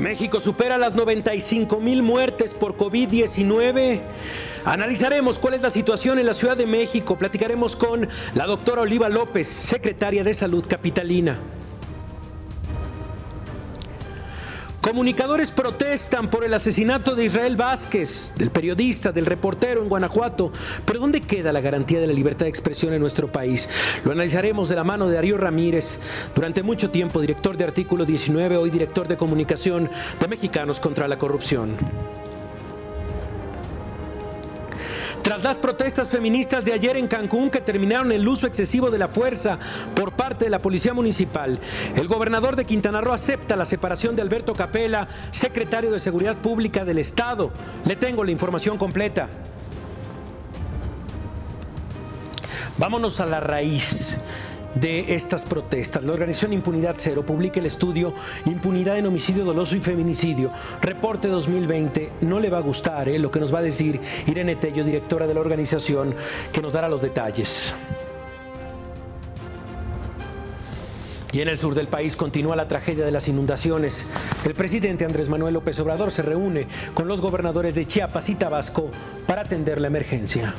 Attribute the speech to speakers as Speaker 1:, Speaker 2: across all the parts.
Speaker 1: México supera las 95 mil muertes por COVID-19. Analizaremos cuál es la situación en la Ciudad de México. Platicaremos con la doctora Oliva López, secretaria de Salud Capitalina. Comunicadores protestan por el asesinato de Israel Vázquez, del periodista, del reportero en Guanajuato. Pero ¿dónde queda la garantía de la libertad de expresión en nuestro país? Lo analizaremos de la mano de Darío Ramírez, durante mucho tiempo director de Artículo 19, hoy director de comunicación de Mexicanos contra la Corrupción. Tras las protestas feministas de ayer en Cancún que terminaron el uso excesivo de la fuerza por parte de la Policía Municipal, el gobernador de Quintana Roo acepta la separación de Alberto Capela, secretario de Seguridad Pública del Estado. Le tengo la información completa. Vámonos a la raíz de estas protestas. La organización Impunidad Cero publica el estudio Impunidad en homicidio doloso y feminicidio. Reporte 2020. No le va a gustar ¿eh? lo que nos va a decir Irene Tello, directora de la organización, que nos dará los detalles. Y en el sur del país continúa la tragedia de las inundaciones. El presidente Andrés Manuel López Obrador se reúne con los gobernadores de Chiapas y Tabasco para atender la emergencia.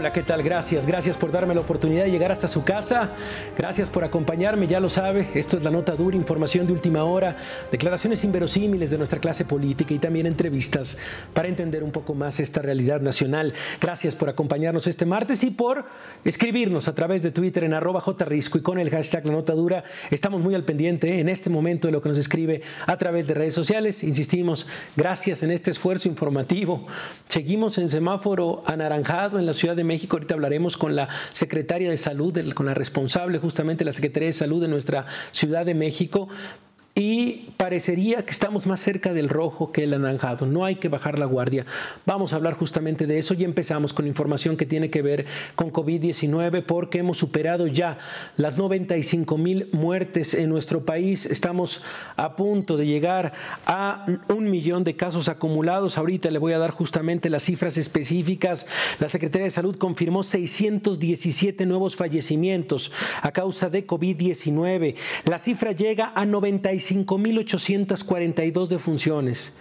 Speaker 1: Hola, ¿qué tal? Gracias, gracias por darme la oportunidad de llegar hasta su casa. Gracias por acompañarme, ya lo sabe, esto es la nota dura, información de última hora, declaraciones inverosímiles de nuestra clase política y también entrevistas para entender un poco más esta realidad nacional. Gracias por acompañarnos este martes y por escribirnos a través de Twitter en arroba jrisco y con el hashtag la nota dura. Estamos muy al pendiente ¿eh? en este momento de lo que nos escribe a través de redes sociales. Insistimos, gracias en este esfuerzo informativo. Seguimos en semáforo anaranjado en la Ciudad de México. Ahorita hablaremos con la secretaria de Salud, con la responsable justamente de la Secretaría de Salud de nuestra Ciudad de México y parecería que estamos más cerca del rojo que el anaranjado. No hay que bajar la guardia. Vamos a hablar justamente de eso y empezamos con información que tiene que ver con COVID-19 porque hemos superado ya las 95 mil muertes en nuestro país. Estamos a punto de llegar a un millón de casos acumulados. Ahorita le voy a dar justamente las cifras específicas. La Secretaría de Salud confirmó 617 nuevos fallecimientos a causa de COVID-19. La cifra llega a 95 5.842 defunciones.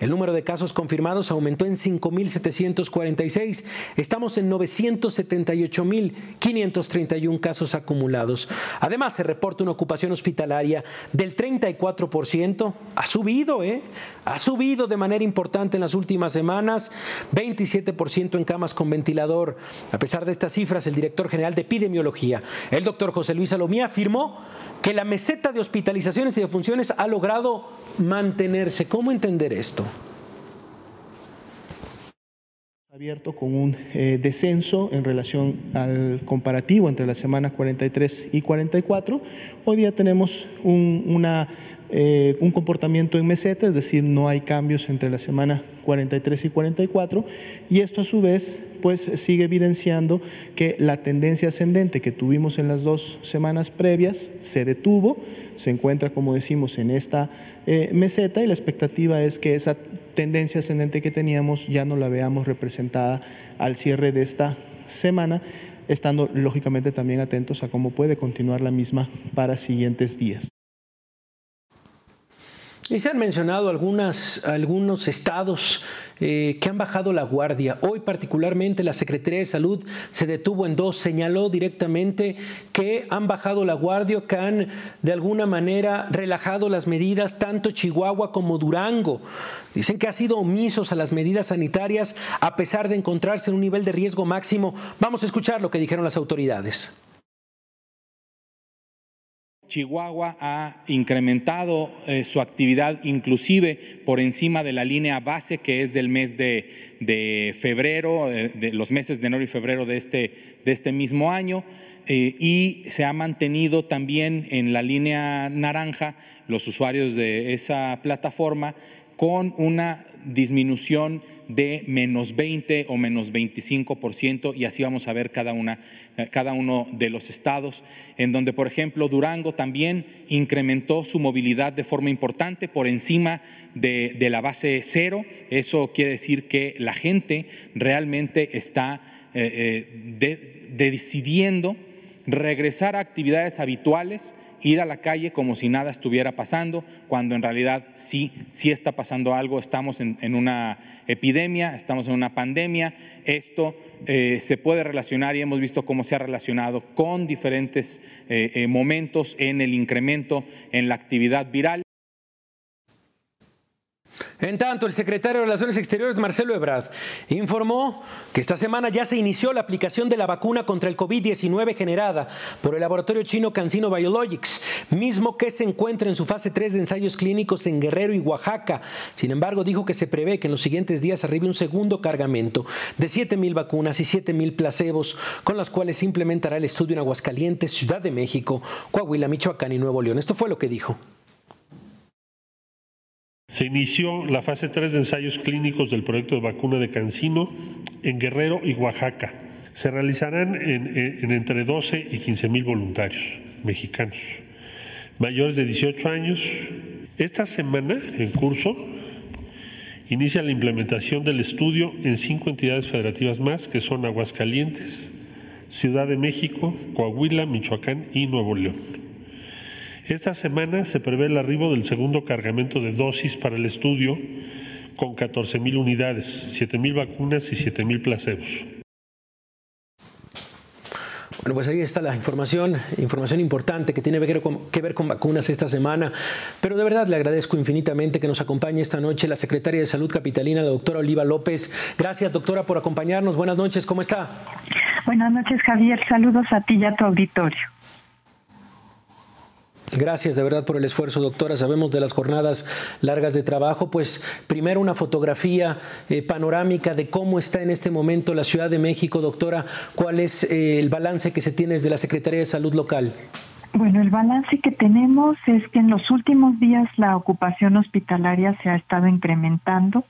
Speaker 1: El número de casos confirmados aumentó en 5.746. Estamos en 978.531 casos acumulados. Además, se reporta una ocupación hospitalaria del 34%. Ha subido, ¿eh? Ha subido de manera importante en las últimas semanas. 27% en camas con ventilador. A pesar de estas cifras, el director general de epidemiología, el doctor José Luis Salomía, afirmó que la meseta de hospitalizaciones y defunciones ha logrado mantenerse. ¿Cómo entender esto?
Speaker 2: Abierto con un eh, descenso en relación al comparativo entre la semana 43 y 44. Hoy día tenemos un, eh, un comportamiento en meseta, es decir, no hay cambios entre la semana 43 y 44, y esto a su vez pues sigue evidenciando que la tendencia ascendente que tuvimos en las dos semanas previas se detuvo, se encuentra como decimos en esta eh, meseta y la expectativa es que esa tendencia ascendente que teníamos ya no la veamos representada al cierre de esta semana, estando lógicamente también atentos a cómo puede continuar la misma para siguientes días.
Speaker 1: Y se han mencionado algunas, algunos estados eh, que han bajado la guardia. Hoy particularmente la Secretaría de Salud se detuvo en dos, señaló directamente que han bajado la guardia, que han de alguna manera relajado las medidas, tanto Chihuahua como Durango. Dicen que ha sido omisos a las medidas sanitarias a pesar de encontrarse en un nivel de riesgo máximo. Vamos a escuchar lo que dijeron las autoridades.
Speaker 3: Chihuahua ha incrementado eh, su actividad inclusive por encima de la línea base que es del mes de, febrero, eh, de los meses de enero y febrero de este, este mismo año. Eh, y se ha mantenido también en la línea naranja los usuarios de esa plataforma con una disminución de menos 20 o menos 25% y así vamos a ver cada, una, eh, cada uno de los estados, en donde, por ejemplo, Durango también incrementó su movilidad de forma importante por encima de, la base cero. Eso quiere decir que la gente realmente está eh, eh, decidiendo regresar a actividades habituales ir a la calle como si nada estuviera pasando, cuando en realidad sí, sí está pasando algo, estamos en, una epidemia, estamos en una pandemia, esto eh, se puede relacionar y hemos visto cómo se ha relacionado con diferentes eh, eh, momentos en el incremento en la actividad viral.
Speaker 1: En tanto, el secretario de Relaciones Exteriores, Marcelo Ebrard, informó que esta semana ya se inició la aplicación de la vacuna contra el COVID-19 generada por el laboratorio chino CanSino Biologics, mismo que se encuentra en su fase 3 de ensayos clínicos en Guerrero y Oaxaca. Sin embargo, dijo que se prevé que en los siguientes días arribe un segundo cargamento de 7.000 vacunas y 7.000 placebos, con las cuales se implementará el estudio en Aguascalientes, Ciudad de México, Coahuila, Michoacán y Nuevo León. Esto fue lo que dijo.
Speaker 4: Se inició la fase 3 de ensayos clínicos del proyecto de vacuna de Cancino en Guerrero y Oaxaca. Se realizarán en, entre 12 y 15 mil voluntarios mexicanos, mayores de 18 años. Esta semana, en curso, inicia la implementación del estudio en cinco entidades federativas más, que son Aguascalientes, Ciudad de México, Coahuila, Michoacán y Nuevo León. Esta semana se prevé el arribo del segundo cargamento de dosis para el estudio con 14 mil unidades, 7 mil vacunas y 7 mil placebos.
Speaker 1: Bueno, pues ahí está la información, información importante que tiene que ver con vacunas esta semana. Pero de verdad le agradezco infinitamente que nos acompañe esta noche la secretaria de Salud Capitalina, la doctora Oliva López. Gracias, doctora, por acompañarnos. Buenas noches, ¿cómo está?
Speaker 5: Buenas noches, Javier. Saludos a ti y a tu auditorio.
Speaker 1: Gracias de verdad por el esfuerzo, doctora. Sabemos de las jornadas largas de trabajo. Pues primero una fotografía eh, panorámica de cómo está en este momento la Ciudad de México, doctora. ¿Cuál es eh, el balance que se tiene desde la Secretaría de Salud local?
Speaker 5: Bueno, el balance que tenemos es que en los últimos días la ocupación hospitalaria se ha estado incrementando,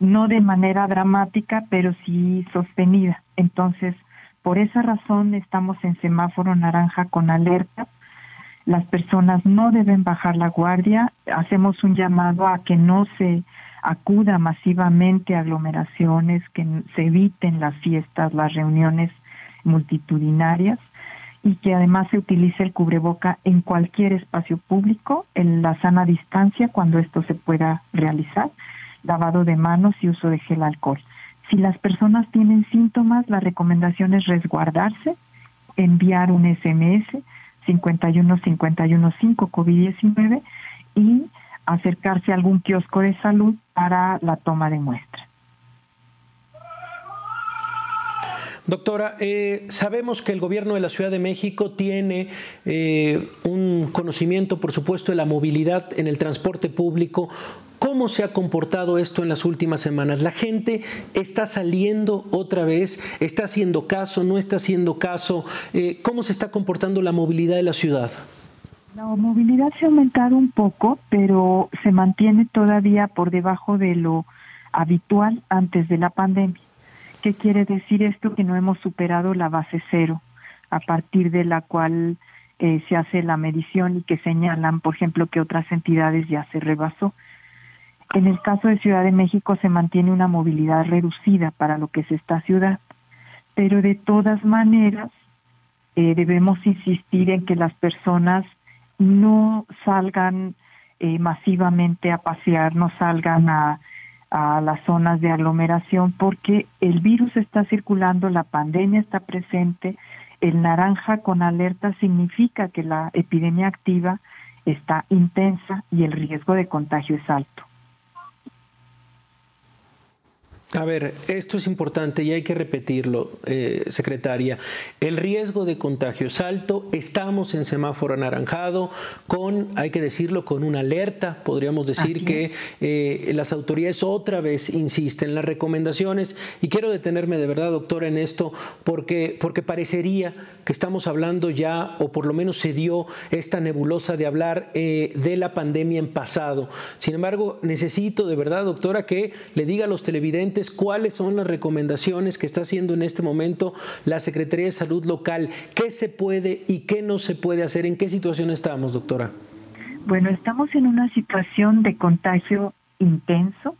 Speaker 5: no de manera dramática, pero sí sostenida. Entonces, por esa razón estamos en semáforo naranja con alerta las personas no deben bajar la guardia. Hacemos un llamado a que no se acuda masivamente a aglomeraciones, que se eviten las fiestas, las reuniones multitudinarias y que además se utilice el cubreboca en cualquier espacio público, en la sana distancia cuando esto se pueda realizar, lavado de manos y uso de gel alcohol. Si las personas tienen síntomas, la recomendación es resguardarse, enviar un SMS, 51 51 5 COVID-19 y acercarse a algún kiosco de salud para la toma de muestra.
Speaker 1: Doctora, eh, sabemos que el gobierno de la Ciudad de México tiene eh, un conocimiento, por supuesto, de la movilidad en el transporte público ¿Cómo se ha comportado esto en las últimas semanas? ¿La gente está saliendo otra vez? ¿Está haciendo caso? ¿No está haciendo caso? Eh, ¿Cómo se está comportando la movilidad de la ciudad?
Speaker 5: La movilidad se ha aumentado un poco, pero se mantiene todavía por debajo de lo habitual antes de la pandemia. ¿Qué quiere decir esto? Que no hemos superado la base cero, a partir de la cual eh, se hace la medición y que señalan, por ejemplo, que otras entidades ya se rebasó. En el caso de Ciudad de México se mantiene una movilidad reducida para lo que es esta ciudad, pero de todas maneras eh, debemos insistir en que las personas no salgan eh, masivamente a pasear, no salgan a, a las zonas de aglomeración porque el virus está circulando, la pandemia está presente, el naranja con alerta significa que la epidemia activa está intensa y el riesgo de contagio es alto.
Speaker 1: A ver, esto es importante y hay que repetirlo, eh, secretaria. El riesgo de contagio es alto, estamos en semáforo anaranjado, con, hay que decirlo, con una alerta. Podríamos decir que eh, las autoridades otra vez insisten en las recomendaciones y quiero detenerme de verdad, doctora, en esto porque, porque parecería que estamos hablando ya, o por lo menos se dio esta nebulosa de hablar eh, de la pandemia en pasado. Sin embargo, necesito de verdad, doctora, que le diga a los televidentes cuáles son las recomendaciones que está haciendo en este momento la Secretaría de Salud local, qué se puede y qué no se puede hacer, en qué situación estamos, doctora.
Speaker 5: Bueno, estamos en una situación de contagio intenso.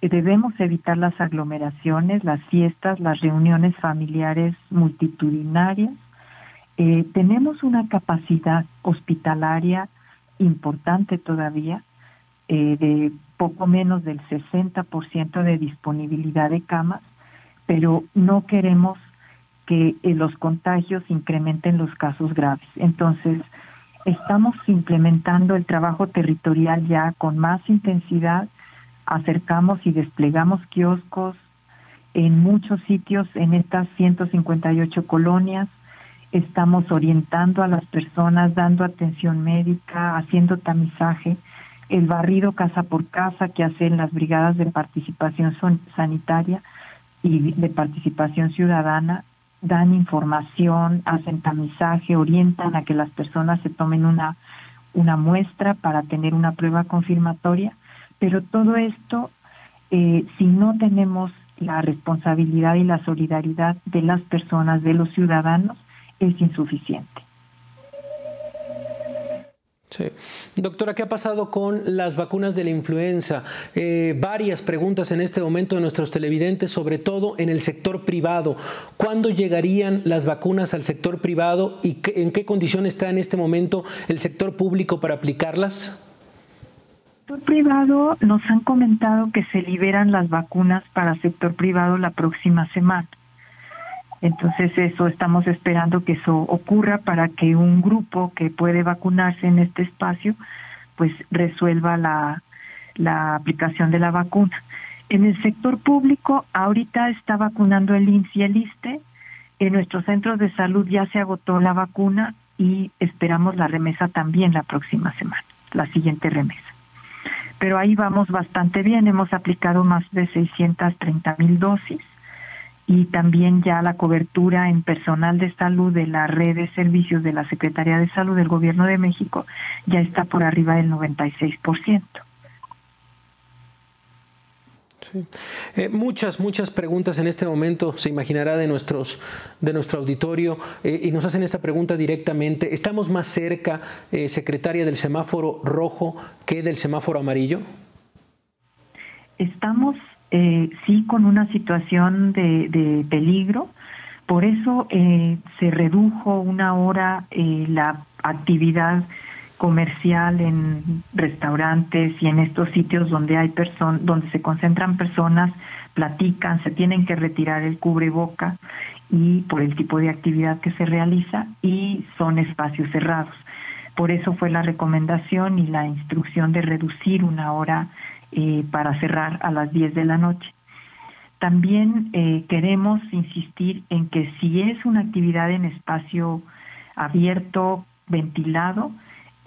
Speaker 5: Debemos evitar las aglomeraciones, las fiestas, las reuniones familiares multitudinarias. Eh, tenemos una capacidad hospitalaria importante todavía eh, de poco menos del 60% de disponibilidad de camas, pero no queremos que eh, los contagios incrementen los casos graves. Entonces, estamos implementando el trabajo territorial ya con más intensidad, acercamos y desplegamos kioscos en muchos sitios en estas 158 colonias, estamos orientando a las personas, dando atención médica, haciendo tamizaje el barrido casa por casa que hacen las brigadas de participación sanitaria y de participación ciudadana dan información, hacen tamizaje, orientan a que las personas se tomen una, una muestra para tener una prueba confirmatoria, pero todo esto, eh, si no tenemos la responsabilidad y la solidaridad de las personas, de los ciudadanos, es insuficiente.
Speaker 1: Sí. Doctora, ¿qué ha pasado con las vacunas de la influenza? Eh, varias preguntas en este momento de nuestros televidentes, sobre todo en el sector privado. ¿Cuándo llegarían las vacunas al sector privado y en qué condición está en este momento el sector público para aplicarlas?
Speaker 5: Sector privado nos han comentado que se liberan las vacunas para sector privado la próxima semana. Entonces eso estamos esperando que eso ocurra para que un grupo que puede vacunarse en este espacio pues resuelva la, la aplicación de la vacuna. En el sector público ahorita está vacunando el INSS y el ISTE. En nuestros centros de salud ya se agotó la vacuna y esperamos la remesa también la próxima semana, la siguiente remesa. Pero ahí vamos bastante bien, hemos aplicado más de 630 mil dosis y también ya la cobertura en personal de salud de la red de servicios de la Secretaría de Salud del Gobierno de México ya está por arriba del 96%.
Speaker 1: Sí. Eh, muchas, muchas preguntas en este momento, se imaginará de, nuestros, de nuestro auditorio, eh, y nos hacen esta pregunta directamente. ¿Estamos más cerca, eh, secretaria, del semáforo rojo que del semáforo amarillo?
Speaker 5: Estamos eh, sí con una situación de, peligro. Por eso eh, se redujo una hora eh, la actividad comercial en restaurantes y en estos sitios donde hay personas, donde se concentran personas, platican, se tienen que retirar el cubreboca y por el tipo de actividad que se realiza y son espacios cerrados. Por eso fue la recomendación y la instrucción de reducir una hora eh, para cerrar a las 10 de la noche. También eh, queremos insistir en que si es una actividad en espacio abierto, ventilado,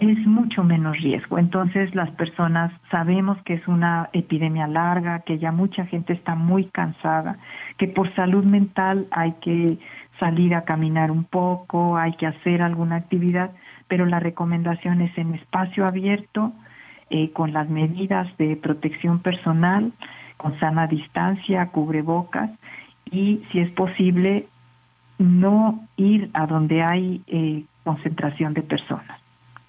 Speaker 5: es mucho menos riesgo. Entonces las personas sabemos que es una epidemia larga, que ya mucha gente está muy cansada, que por salud mental hay que salir a caminar un poco, hay que hacer alguna actividad, pero la recomendación es en espacio abierto, eh, con las medidas de protección personal, con sana distancia, cubrebocas y, si es posible, no ir a donde hay eh, concentración de personas.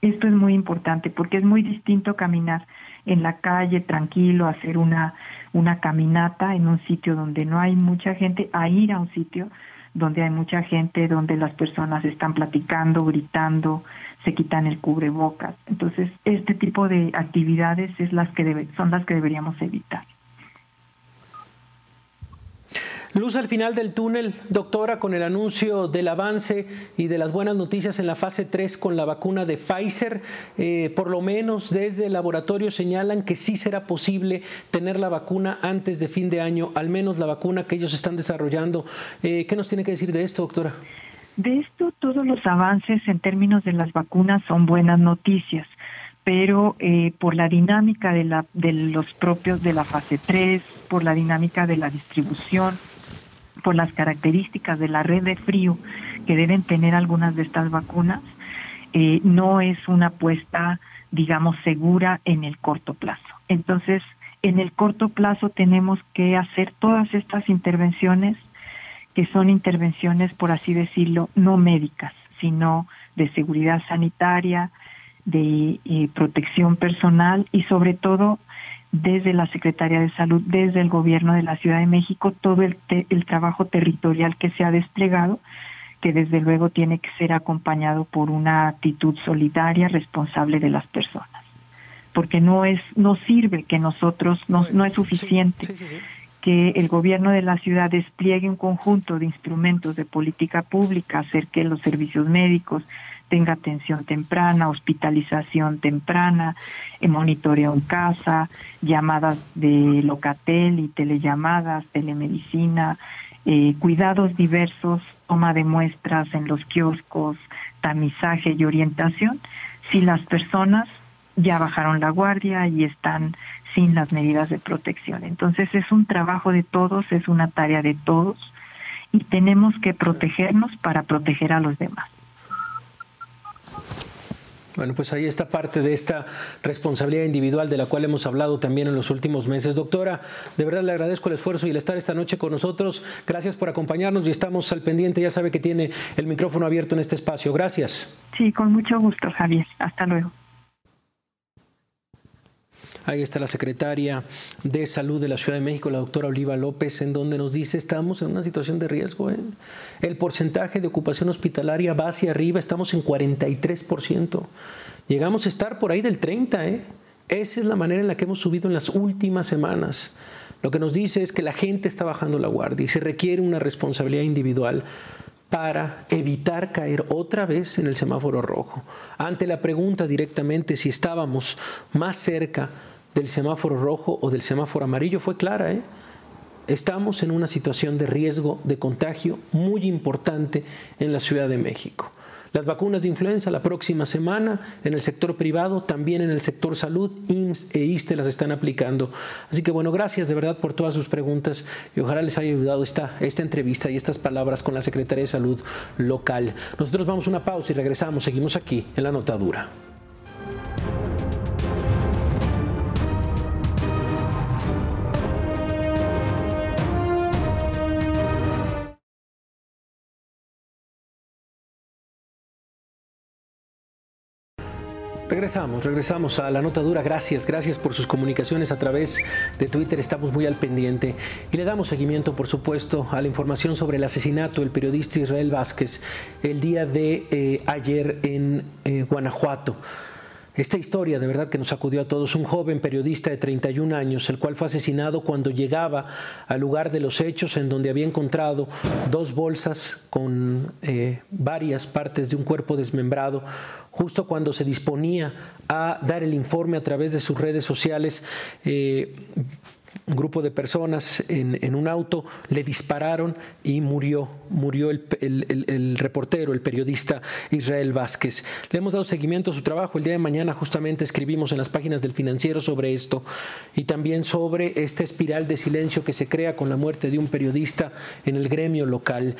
Speaker 5: Esto es muy importante porque es muy distinto caminar en la calle tranquilo, hacer una, una caminata en un sitio donde no hay mucha gente, a ir a un sitio donde hay mucha gente, donde las personas están platicando, gritando, se quitan el cubrebocas. Entonces, este tipo de actividades es las que son las que deberíamos evitar.
Speaker 1: Luz al final del túnel, doctora, con el anuncio del avance y de las buenas noticias en la fase 3 con la vacuna de Pfizer. Eh, por lo menos desde el laboratorio señalan que sí será posible tener la vacuna antes de fin de año, al menos la vacuna que ellos están desarrollando. Eh, ¿Qué nos tiene que decir de esto, doctora?
Speaker 5: De esto, todos los avances en términos de las vacunas son buenas noticias pero eh, por la dinámica de, la, de los propios de la fase 3, por la dinámica de la distribución, por las características de la red de frío que deben tener algunas de estas vacunas, eh, no es una apuesta, digamos, segura en el corto plazo. Entonces, en el corto plazo tenemos que hacer todas estas intervenciones, que son intervenciones, por así decirlo, no médicas, sino de seguridad sanitaria, de eh, protección personal y sobre todo desde la Secretaría de Salud, desde el Gobierno de la Ciudad de México, todo el, el trabajo territorial que se ha desplegado, que desde luego tiene que ser acompañado por una actitud solidaria, responsable de las personas, porque no es no sirve que nosotros no, no es suficiente que el gobierno de la ciudad despliegue un conjunto de instrumentos de política pública, hacer que los servicios médicos, tenga atención temprana, hospitalización temprana, eh, monitoreo en casa, llamadas de locatel y telellamadas, telemedicina, eh, cuidados diversos, toma de muestras en los kioscos, tamizaje y orientación, si las personas ya bajaron la guardia y están sin las medidas de protección. Entonces es un trabajo de todos, es una tarea de todos y tenemos que protegernos para proteger a los demás.
Speaker 1: Bueno, pues ahí está parte de esta responsabilidad individual de la cual hemos hablado también en los últimos meses. Doctora, de verdad le agradezco el esfuerzo y el estar esta noche con nosotros. Gracias por acompañarnos y estamos al pendiente. Ya sabe que tiene el micrófono abierto en este espacio. Gracias.
Speaker 5: Sí, con mucho gusto, Javier. Hasta luego.
Speaker 1: Ahí está la secretaria de Salud de la Ciudad de México, la doctora Oliva López, en donde nos dice estamos en una situación de riesgo. ¿eh? El porcentaje de ocupación hospitalaria va hacia arriba, estamos en 43%. Llegamos a estar por ahí del 30%. ¿eh? Esa es la manera en la que hemos subido en las últimas semanas. Lo que nos dice es que la gente está bajando la guardia y se requiere una responsabilidad individual para evitar caer otra vez en el semáforo rojo. Ante la pregunta directamente si estábamos más cerca del semáforo rojo o del semáforo amarillo fue clara. ¿eh? Estamos en una situación de riesgo de contagio muy importante en la Ciudad de México. Las vacunas de influenza la próxima semana en el sector privado, también en el sector salud, IMSS e ISTE las están aplicando. Así que bueno, gracias de verdad por todas sus preguntas y ojalá les haya ayudado esta, esta entrevista y estas palabras con la Secretaría de Salud local. Nosotros vamos a una pausa y regresamos, seguimos aquí en la notadura. Regresamos, regresamos a la nota dura. Gracias, gracias por sus comunicaciones a través de Twitter. Estamos muy al pendiente y le damos seguimiento, por supuesto, a la información sobre el asesinato del periodista Israel Vázquez el día de eh, ayer en eh, Guanajuato. Esta historia de verdad que nos acudió a todos. Un joven periodista de 31 años, el cual fue asesinado cuando llegaba al lugar de los hechos en donde había encontrado dos bolsas con eh, varias partes de un cuerpo desmembrado, justo cuando se disponía a dar el informe a través de sus redes sociales. Eh, un grupo de personas en, un auto le dispararon y murió, murió el, reportero, el periodista Israel Vázquez. Le hemos dado seguimiento a su trabajo. El día de mañana justamente escribimos en las páginas del financiero sobre esto y también sobre esta espiral de silencio que se crea con la muerte de un periodista en el gremio local.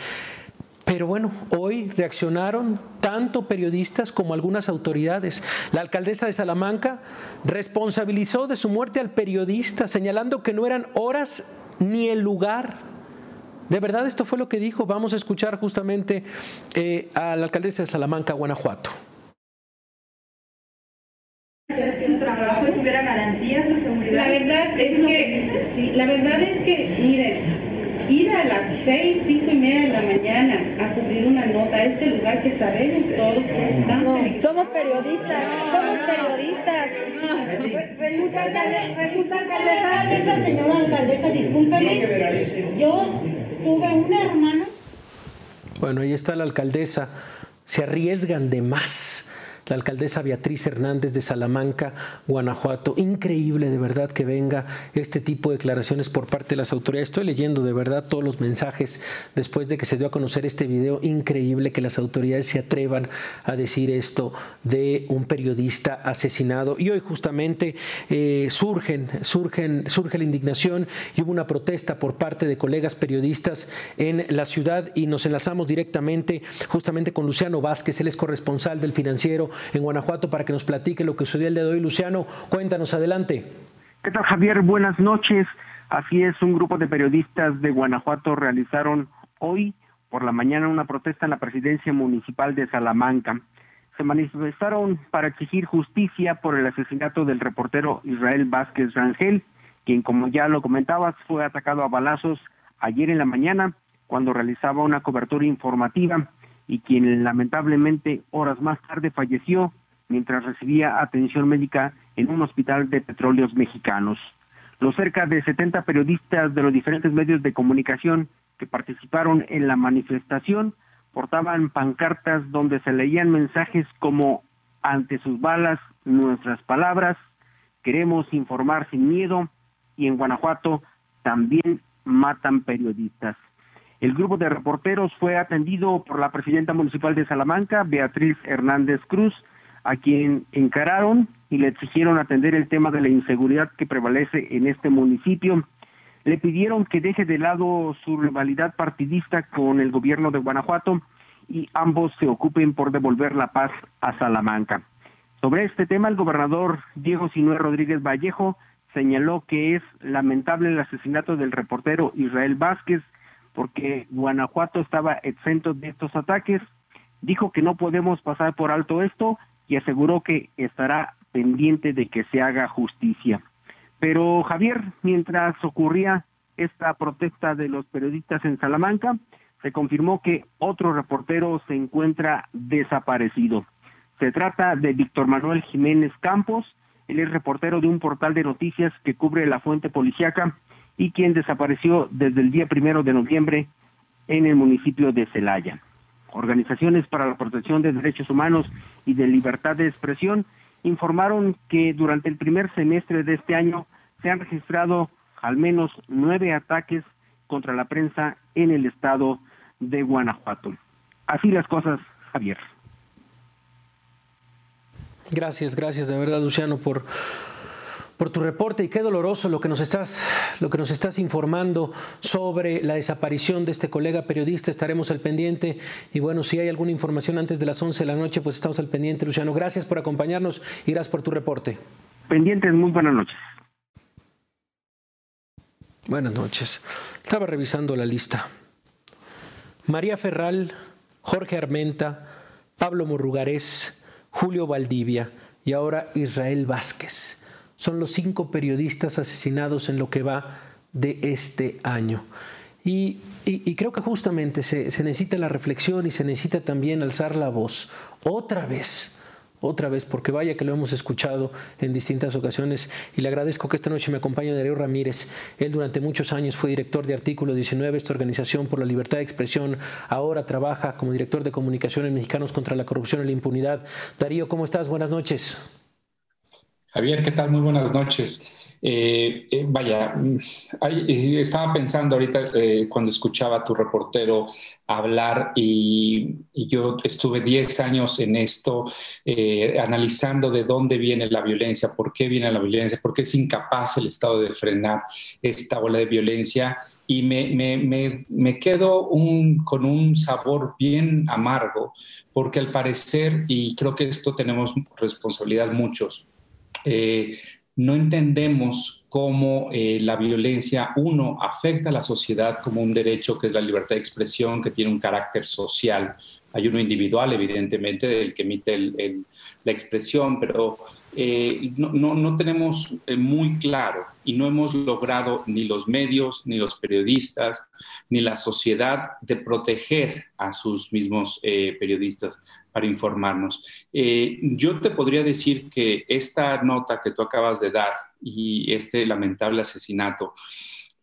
Speaker 1: Pero bueno, hoy reaccionaron tanto periodistas como algunas autoridades. La alcaldesa de Salamanca responsabilizó de su muerte al periodista, señalando que no eran horas ni el lugar. De verdad, esto fue lo que dijo. Vamos a escuchar justamente eh, a la alcaldesa de Salamanca, Guanajuato.
Speaker 6: trabajo tuviera garantías de seguridad.
Speaker 7: La verdad es que, la verdad es que, miren, ir a las seis, cinco y media de la mañana a cubrir una nota a ese lugar que sabemos todos que está no,
Speaker 8: somos periodistas, somos periodistas.
Speaker 6: Resulta, alcaldesa, resulta alcaldesa, señora alcaldesa, discúlpeme. Yo
Speaker 7: tuve una hermana.
Speaker 1: Bueno, ahí está la alcaldesa. Se arriesgan de más la alcaldesa Beatriz Hernández de Salamanca, Guanajuato. Increíble de verdad que venga este tipo de declaraciones por parte de las autoridades. Estoy leyendo de verdad todos los mensajes después de que se dio a conocer este video. Increíble que las autoridades se atrevan a decir esto de un periodista asesinado. Y hoy justamente eh, surgen, surgen, surge la indignación y hubo una protesta por parte de colegas periodistas en la ciudad y nos enlazamos directamente justamente con Luciano Vázquez, él es corresponsal del financiero en Guanajuato para que nos platique lo que sucedió el día de hoy. Luciano, cuéntanos adelante.
Speaker 9: ¿Qué tal Javier? Buenas noches. Así es, un grupo de periodistas de Guanajuato realizaron hoy por la mañana una protesta en la presidencia municipal de Salamanca. Se manifestaron para exigir justicia por el asesinato del reportero Israel Vázquez Rangel, quien, como ya lo comentabas, fue atacado a balazos ayer en la mañana cuando realizaba una cobertura informativa y quien lamentablemente horas más tarde falleció mientras recibía atención médica en un hospital de petróleos mexicanos. Los cerca de 70 periodistas de los diferentes medios de comunicación que participaron en la manifestación portaban pancartas donde se leían mensajes como ante sus balas nuestras palabras, queremos informar sin miedo y en Guanajuato también matan periodistas. El grupo de reporteros fue atendido por la presidenta municipal de Salamanca, Beatriz Hernández Cruz, a quien encararon y le exigieron atender el tema de la inseguridad que prevalece en este municipio. Le pidieron que deje de lado su rivalidad partidista con el gobierno de Guanajuato y ambos se ocupen por devolver la paz a Salamanca. Sobre este tema, el gobernador Diego Sinué Rodríguez Vallejo señaló que es lamentable el asesinato del reportero Israel Vázquez, porque Guanajuato estaba exento de estos ataques. Dijo que no podemos pasar por alto esto y aseguró que estará pendiente de que se haga justicia. Pero Javier, mientras ocurría esta protesta de los periodistas en Salamanca, se confirmó que otro reportero se encuentra desaparecido. Se trata de Víctor Manuel Jiménez Campos, él es reportero de un portal de noticias que cubre la fuente policiaca y quien desapareció desde el día primero de noviembre en el municipio de Celaya. Organizaciones para la protección de derechos humanos y de libertad de expresión informaron que durante el primer semestre de este año se han registrado al menos nueve ataques contra la prensa en el estado de Guanajuato. Así las cosas, Javier.
Speaker 1: Gracias, gracias de verdad, Luciano, por por tu reporte y qué doloroso lo que nos estás, lo que nos estás informando sobre la desaparición de este colega periodista. Estaremos al pendiente y bueno, si hay alguna información antes de las 11 de la noche, pues estamos al pendiente, Luciano. Gracias por acompañarnos y gracias por tu reporte.
Speaker 9: Pendientes, muy buenas noches.
Speaker 1: Buenas noches. Estaba revisando la lista. María Ferral, Jorge Armenta, Pablo Murrugarés, Julio Valdivia y ahora Israel Vázquez son los cinco periodistas asesinados en lo que va de este año. Y, creo que justamente se, se, necesita la reflexión y se necesita también alzar la voz otra vez, otra vez, porque vaya que lo hemos escuchado en distintas ocasiones y le agradezco que esta noche me acompañe Darío Ramírez. Él durante muchos años fue director de Artículo 19, esta organización por la libertad de expresión, ahora trabaja como director de comunicaciones mexicanos contra la corrupción y la impunidad. Darío, ¿cómo estás? Buenas noches.
Speaker 10: Javier, ¿qué tal? Muy buenas noches. Eh, eh, vaya, mm, eh, estaba pensando ahorita cuando escuchaba a tu reportero hablar y, yo estuve 10 años en esto, analizando de dónde viene la violencia, por qué viene la violencia, por qué es incapaz el Estado de frenar esta ola de violencia y me, quedo con un sabor bien amargo, porque al parecer, y creo que esto tenemos responsabilidad muchos, eh, no entendemos cómo eh, la violencia, uno, afecta a la sociedad como un derecho que es la libertad de expresión, que tiene un carácter social. Hay uno individual, evidentemente, del que emite la expresión, pero eh, no, no, tenemos eh, muy claro y no hemos logrado ni los medios, ni los periodistas, ni la sociedad de proteger a sus mismos eh, periodistas para informarnos. yo te podría decir que esta nota que tú acabas de dar y este lamentable asesinato,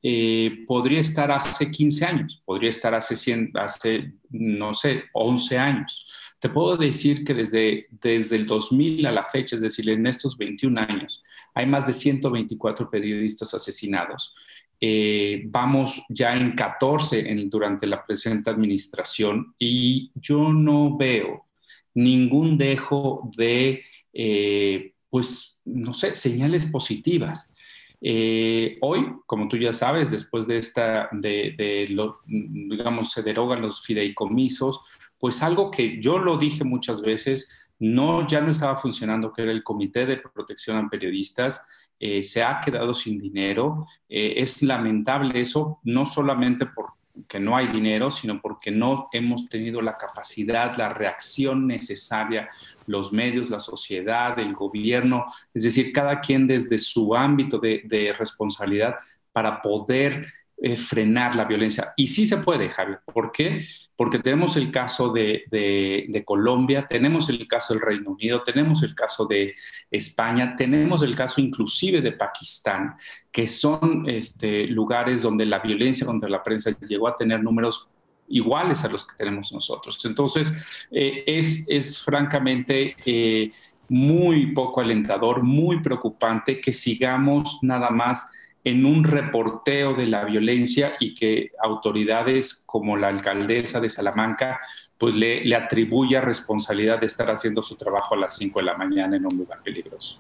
Speaker 10: eh, podría estar hace 15 años, podría estar hace, 100, hace, no sé, 11 años. Te puedo decir que desde, desde el 2000 a la fecha, es decir, en estos 21 años, hay más de 124 periodistas asesinados. Eh, vamos ya en 14 en, durante la presente administración y yo no veo ningún dejo de, eh, pues, no sé, señales positivas. Eh, hoy, como tú ya sabes, después de esta, de, lo, digamos, se derogan los fideicomisos, pues algo que yo lo dije muchas veces, no, ya no estaba funcionando, que era el Comité de Protección a Periodistas, eh, se ha quedado sin dinero. Eh, es lamentable eso, no solamente porque no hay dinero, sino porque no hemos tenido la capacidad, la reacción necesaria, los medios, la sociedad, el gobierno, es decir, cada quien desde su ámbito de responsabilidad para poder eh, frenar la violencia. Y sí se puede, Javier. ¿Por qué? Porque tenemos el caso de, de, Colombia, tenemos el caso del Reino Unido, tenemos el caso de España, tenemos el caso inclusive de Pakistán, que son este, lugares donde la violencia contra la prensa llegó a tener números iguales a los que tenemos nosotros. Entonces, eh, es, es, francamente... Eh, muy poco alentador, muy preocupante que sigamos nada más en un reporteo de la violencia y que autoridades como la alcaldesa de Salamanca pues le, atribuya responsabilidad de estar haciendo su trabajo a las 5 de la mañana en un lugar peligroso.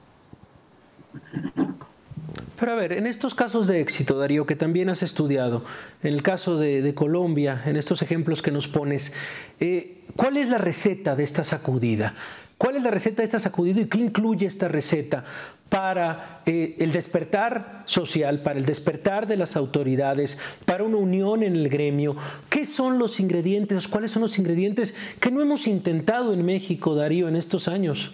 Speaker 1: Pero a ver, en estos casos de éxito, Darío, que también has estudiado, en el caso de, Colombia, en estos ejemplos que nos pones, eh, ¿cuál es la receta de esta sacudida? ¿Cuál es la receta de esta sacudida y qué incluye esta receta para eh, el despertar social, para el despertar de las autoridades, para una unión en el gremio? ¿Qué son los ingredientes? ¿Cuáles son los ingredientes que no hemos intentado en México, Darío, en estos años?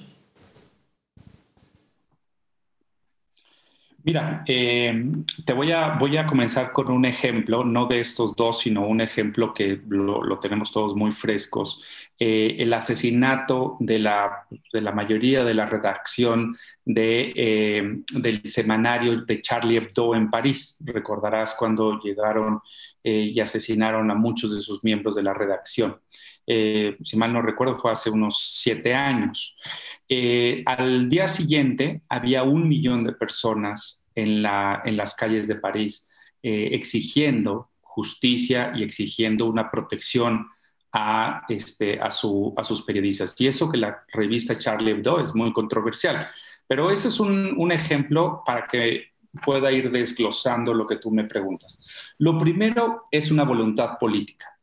Speaker 10: Mira, eh, te voy a, voy a comenzar con un ejemplo, no de estos dos, sino un ejemplo que lo, tenemos todos muy frescos. Eh, el asesinato de la, de la, mayoría de la redacción eh, del semanario de Charlie Hebdo en París. Recordarás cuando llegaron y asesinaron a muchos de sus miembros de la redacción. Si mal no recuerdo, fue hace unos siete años. al día siguiente había un millón de personas en, la, en las calles de París, eh, exigiendo justicia y exigiendo una protección a, este, a, su, a sus periodistas. Y eso que la revista Charlie Hebdo es muy controversial. Pero ese es un ejemplo para que pueda ir desglosando lo que tú me preguntas. Lo primero es una voluntad política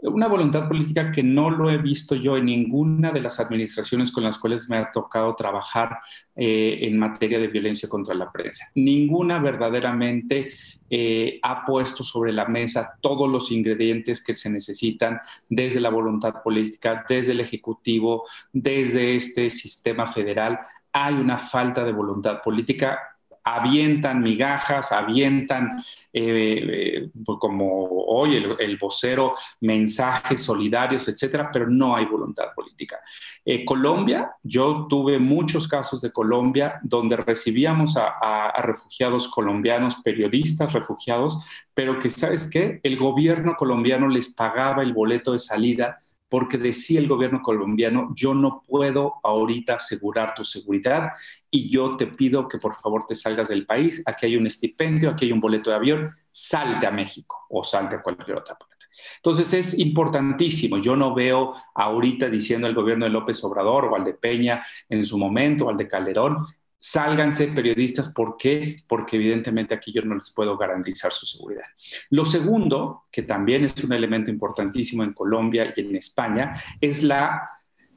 Speaker 10: una voluntad política que no lo he visto yo en ninguna de las administraciones con las cuales me ha tocado trabajar eh, en materia de violencia contra la prensa. Ninguna verdaderamente eh, ha puesto sobre la mesa todos los ingredientes que se necesitan desde la voluntad política, desde el Ejecutivo, desde este sistema federal. Hay una falta de voluntad política avientan migajas, avientan, eh, pues como hoy el, vocero, mensajes solidarios, etcétera, pero no hay voluntad política. Eh, Colombia, yo tuve muchos casos de Colombia donde recibíamos a, a refugiados colombianos, periodistas refugiados, pero que, ¿sabes qué? El gobierno colombiano les pagaba el boleto de salida porque decía el gobierno colombiano, yo no puedo ahorita asegurar tu seguridad y yo te pido que por favor te salgas del país, aquí hay un estipendio, aquí hay un boleto de avión, salte a México o salte a cualquier otra parte. Entonces es importantísimo, yo no veo ahorita diciendo el gobierno de López Obrador o al de Peña en su momento, o al de Calderón, sálganse periodistas. ¿Por qué? Porque evidentemente aquí yo no les puedo garantizar su seguridad. Lo segundo, que también es un elemento importantísimo en Colombia y en España, es la,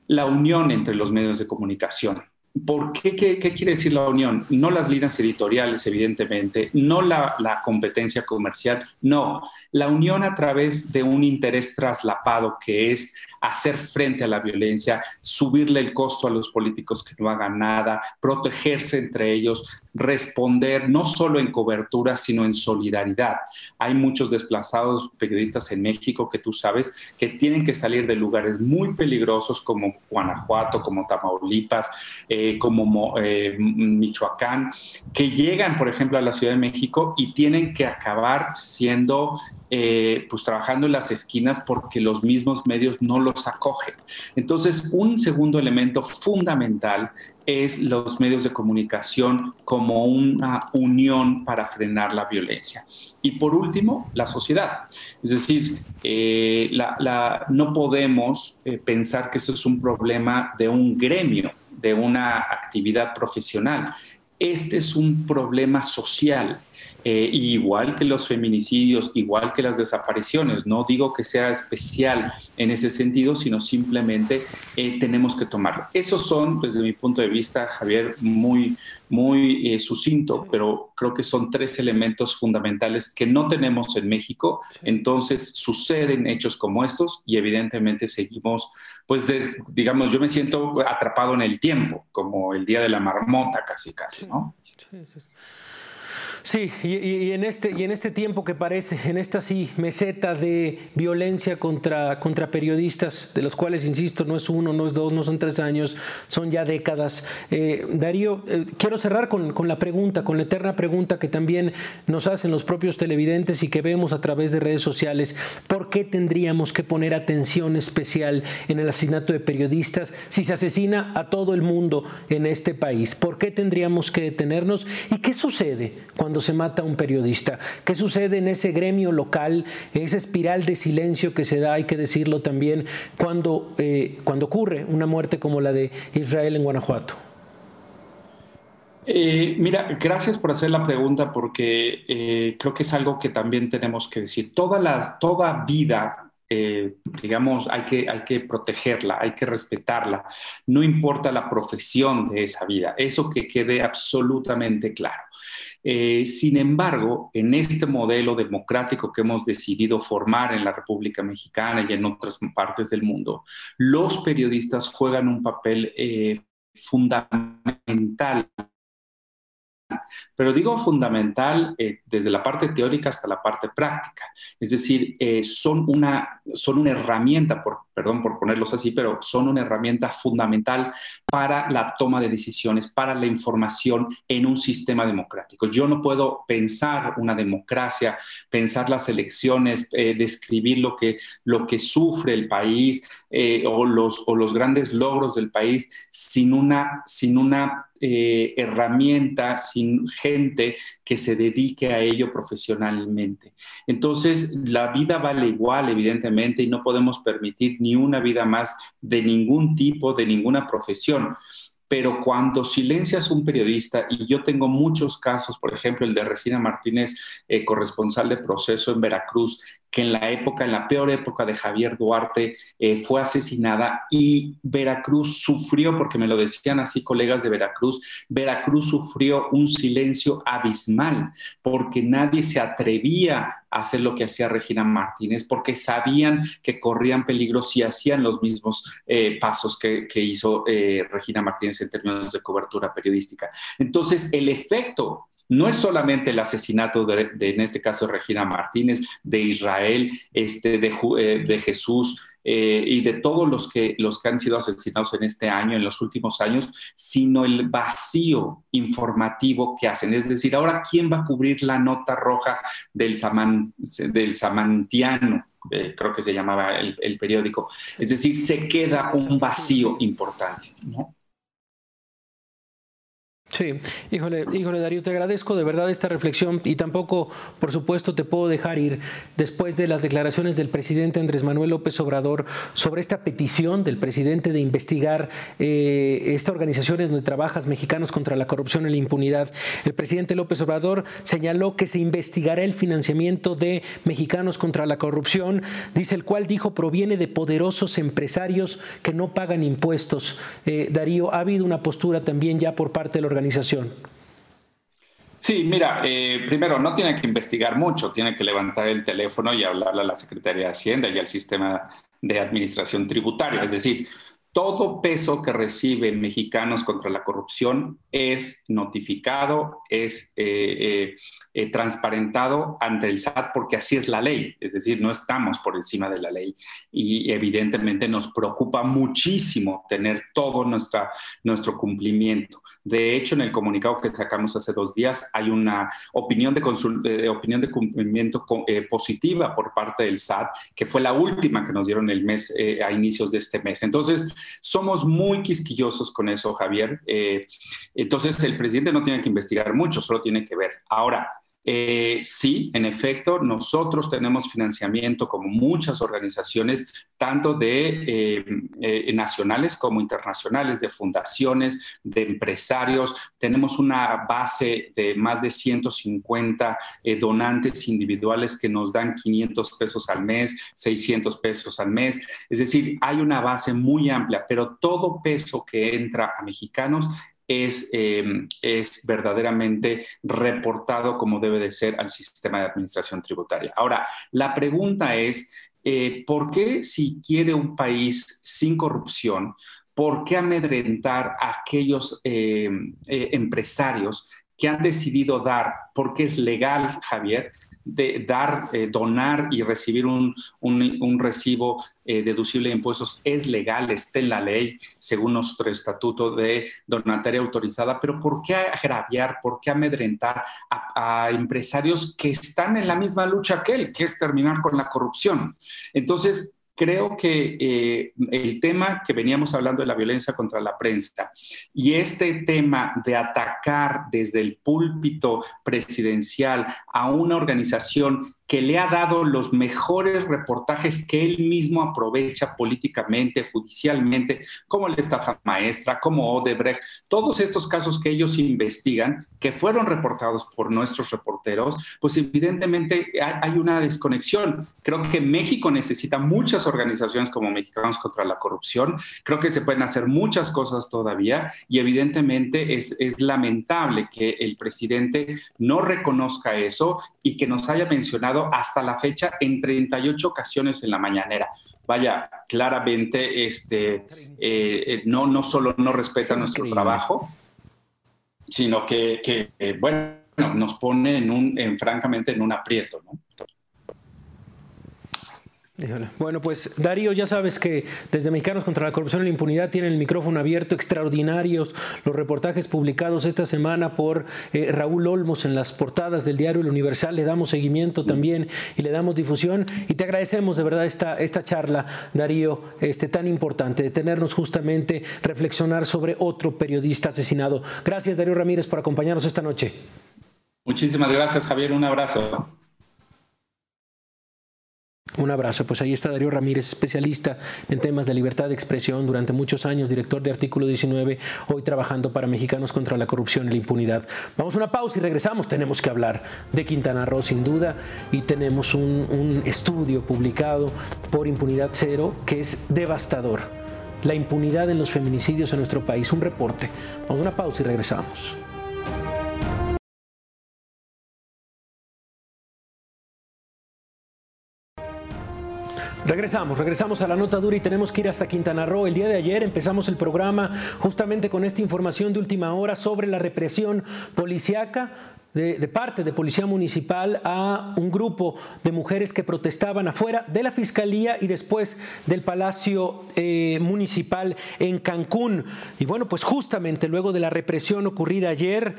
Speaker 10: la unión entre los medios de comunicación. ¿Por qué, qué, quiere decir la unión? No las líneas editoriales, evidentemente, no la, competencia comercial, no, la unión a través de un interés traslapado que es hacer frente a la violencia, subirle el costo a los políticos que no hagan nada, protegerse entre ellos, responder no solo en cobertura, sino en solidaridad. Hay muchos desplazados periodistas en México que tú sabes que tienen que salir de lugares muy peligrosos como Guanajuato, como Tamaulipas, eh, como eh, Michoacán, que llegan, por ejemplo, a la Ciudad de México y tienen que acabar siendo eh, pues trabajando en las esquinas porque los mismos medios no los acogen. Entonces, un segundo elemento fundamental es los medios de comunicación como una unión para frenar la violencia. Y por último, la sociedad. Es decir, eh, no podemos pensar que eso es un problema de un gremio, de una actividad profesional. Este es un problema social eh, igual que los feminicidios, igual que las desapariciones. No digo que sea especial en ese sentido, sino simplemente eh, tenemos que tomarlo. Esos son, desde mi punto de vista, Javier, muy, muy eh, sucinto, pero creo que son tres elementos fundamentales que no tenemos en México. Entonces suceden hechos como estos y evidentemente seguimos, pues digamos, yo me siento atrapado en el tiempo, como el día de la marmota casi, casi, ¿no? Sí, sí.
Speaker 1: Sí, y, en este, y en este tiempo que parece, en esta sí meseta de violencia contra, contra periodistas, de los cuales, insisto, no es uno, no es dos, no son tres años, son ya décadas. Eh, Darío, eh, quiero cerrar con, con, la pregunta, con la eterna pregunta que también nos hacen los propios televidentes y que vemos a través de redes sociales. ¿Por qué tendríamos que poner atención especial en el asesinato de periodistas si se asesina a todo el mundo en este país? ¿Por qué tendríamos que detenernos? ¿Y qué sucede cuando se mata a un periodista? ¿Qué sucede en ese gremio local, esa espiral de silencio que se da, hay que decirlo también, cuando, eh, cuando ocurre una muerte como la de Israel en Guanajuato?
Speaker 10: Eh, mira, gracias por hacer la pregunta porque eh, creo que es algo que también tenemos que decir. Toda, la, toda vida digamos, hay que, hay que protegerla, hay que respetarla, no importa la profesión de esa vida, eso que quede absolutamente claro. Eh, sin embargo, en este modelo democrático que hemos decidido formar en la República Mexicana y en otras partes del mundo, los periodistas juegan un papel eh, fundamental pero digo fundamental eh, desde la parte teórica hasta la parte práctica. Es decir, eh, son, una, son una herramienta, perdón por ponerlos así, pero son una herramienta fundamental para la toma de decisiones, para la información en un sistema democrático. Yo no puedo pensar una democracia, pensar las elecciones, eh, describir lo que, lo que sufre el país o, los, o los grandes logros del país sin una, sin una eh, herramientas, sin gente que se dedique a ello profesionalmente. Entonces, la vida vale igual, evidentemente, y no podemos permitir ni una vida más de ningún tipo, de ninguna profesión pero cuando silencias un periodista, y yo tengo muchos casos, por ejemplo, el de Regina Martínez, eh, corresponsal de proceso en Veracruz, que en la época, en la peor época de Javier Duarte, eh, fue asesinada y Veracruz sufrió, porque me lo decían así colegas de Veracruz, Veracruz sufrió un silencio abismal, porque nadie se atrevía a hacer lo que hacía Regina Martínez, porque sabían que corrían peligro si hacían los mismos eh, pasos que, hizo eh, Regina Martínez en términos de cobertura periodística. Entonces, el efecto no es solamente el asesinato de, en este caso, Regina Martínez, de Israel, este, de, eh, de Jesús eh, y de todos los que, los que han sido asesinados en este año, en los últimos años, sino el vacío informativo que hacen. Es decir, ahora, ¿quién va a cubrir la nota roja del, del Samantiano? Eh, creo que se llamaba el, el, periódico. Es decir, se queda un vacío importante. ¿no?
Speaker 1: Sí, híjole, híjole Darío, te agradezco de verdad esta reflexión y tampoco, por supuesto, te puedo dejar ir después de las declaraciones del presidente Andrés Manuel López Obrador sobre esta petición del presidente de investigar eh, esta organización en donde trabajas, Mexicanos contra la Corrupción y la Impunidad. El presidente López Obrador señaló que se investigará el financiamiento de Mexicanos contra la Corrupción, dice el cual dijo proviene de poderosos empresarios que no pagan impuestos. Eh, Darío, ha habido una postura también ya por parte de la
Speaker 10: Sí, mira, eh, primero no tiene que investigar mucho, tiene que levantar el teléfono y hablarle a la Secretaría de Hacienda y al sistema de administración tributaria. Es decir, todo peso que reciben mexicanos contra la corrupción es notificado, es eh, eh, eh, transparentado ante el SAT porque así es la ley, es decir, no estamos por encima de la ley y evidentemente nos preocupa muchísimo tener todo nuestro cumplimiento. De hecho, en el comunicado que sacamos hace dos días hay una opinión de, opinión de cumplimiento positiva por parte del SAT, que fue la última que nos dieron el mes a inicios de este mes. Entonces, somos muy quisquillosos con eso, Javier. Eh, entonces, el presidente no tiene que investigar mucho, solo tiene que ver. Ahora, eh, sí, en efecto, nosotros tenemos financiamiento como muchas organizaciones, tanto de eh, eh, nacionales como internacionales, de fundaciones, de empresarios. Tenemos una base de más de 150 donantes individuales que nos dan 500 pesos al mes, 600 pesos al mes. Es decir, hay una base muy amplia, pero todo peso que entra a mexicanos es, em, es verdaderamente reportado como debe de ser al sistema de administración tributaria. Ahora, la pregunta es, eh, ¿por qué si quiere un país sin corrupción, por qué amedrentar a aquellos em, eh, empresarios que han decidido dar, porque es legal, Javier, de dar, eh, donar y recibir un, recibo eh, deducible de impuestos es legal, está en la ley, según nuestro estatuto de donataria autorizada, pero ¿por qué agraviar, por qué amedrentar a, a empresarios que están en la misma lucha que él, que es terminar con la corrupción? Entonces, creo que eh, el tema que veníamos hablando de la violencia contra la prensa y este tema de atacar desde el púlpito presidencial a una organización que le ha dado los mejores reportajes que él mismo aprovecha políticamente, judicialmente, como la estafa maestra, como Odebrecht, todos estos casos que ellos investigan, que fueron reportados por nuestros reporteros, pues evidentemente hay una desconexión. Creo que México necesita muchas organizaciones como Mexicanos contra la Corrupción, creo que se pueden hacer muchas cosas todavía y evidentemente es, es lamentable que el presidente no reconozca eso y que nos haya mencionado hasta la fecha en 38 ocasiones en la mañanera. Vaya, claramente, este, eh, eh, no, no solo no respeta nuestro trabajo, sino que, eh, bueno, nos pone en un, en, francamente, en un aprieto, ¿no?
Speaker 1: Bueno, pues Darío, ya sabes que desde Mexicanos contra la Corrupción y la Impunidad tienen el micrófono abierto, extraordinarios los reportajes publicados esta semana por eh, Raúl Olmos en las portadas del diario El Universal. Le damos seguimiento también y le damos difusión y te agradecemos de verdad esta, esta charla, Darío, este, tan importante, de tenernos justamente reflexionar sobre otro periodista asesinado. Gracias, Darío Ramírez, por acompañarnos esta noche.
Speaker 10: Muchísimas gracias, Javier. Un abrazo.
Speaker 1: Un abrazo. Pues ahí está Darío Ramírez, especialista en temas de libertad de expresión durante muchos años, director de Artículo 19, hoy trabajando para Mexicanos contra la Corrupción y la Impunidad. Vamos a una pausa y regresamos. Tenemos que hablar de Quintana Roo sin duda y tenemos un, estudio publicado por Impunidad Cero que es devastador. La impunidad en los feminicidios en nuestro país. Un reporte. Vamos una pausa y regresamos. Regresamos, regresamos a la nota dura y tenemos que ir hasta Quintana Roo. El día de ayer empezamos el programa justamente con esta información de última hora sobre la represión policiaca de, parte de Policía Municipal a un grupo de mujeres que protestaban afuera de la Fiscalía y después del Palacio eh, Municipal en Cancún. Y bueno, pues justamente luego de la represión ocurrida ayer,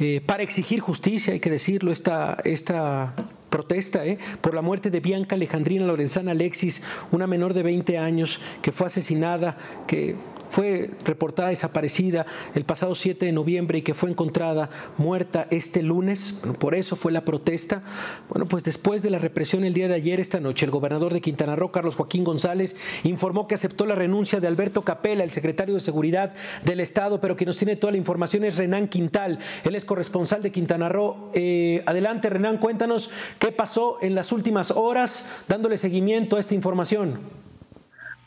Speaker 1: eh, para exigir justicia, hay que decirlo, esta, esta protesta ¿eh? por la muerte de Bianca Alejandrina Lorenzana Alexis, una menor de 20 años que fue asesinada, que fue reportada desaparecida el pasado 7 de noviembre y que fue encontrada muerta este lunes. por eso fue la protesta. Bueno, pues después de la represión el día de ayer, esta noche, el gobernador de Quintana Roo, Carlos Joaquín González, informó que aceptó la renuncia de Alberto Capela, el secretario de Seguridad del Estado, pero quien nos tiene toda la información es Renán Quintal. Él es corresponsal de Quintana Roo. Eh, adelante, Renán, cuéntanos qué pasó en las últimas horas dándole seguimiento a esta información.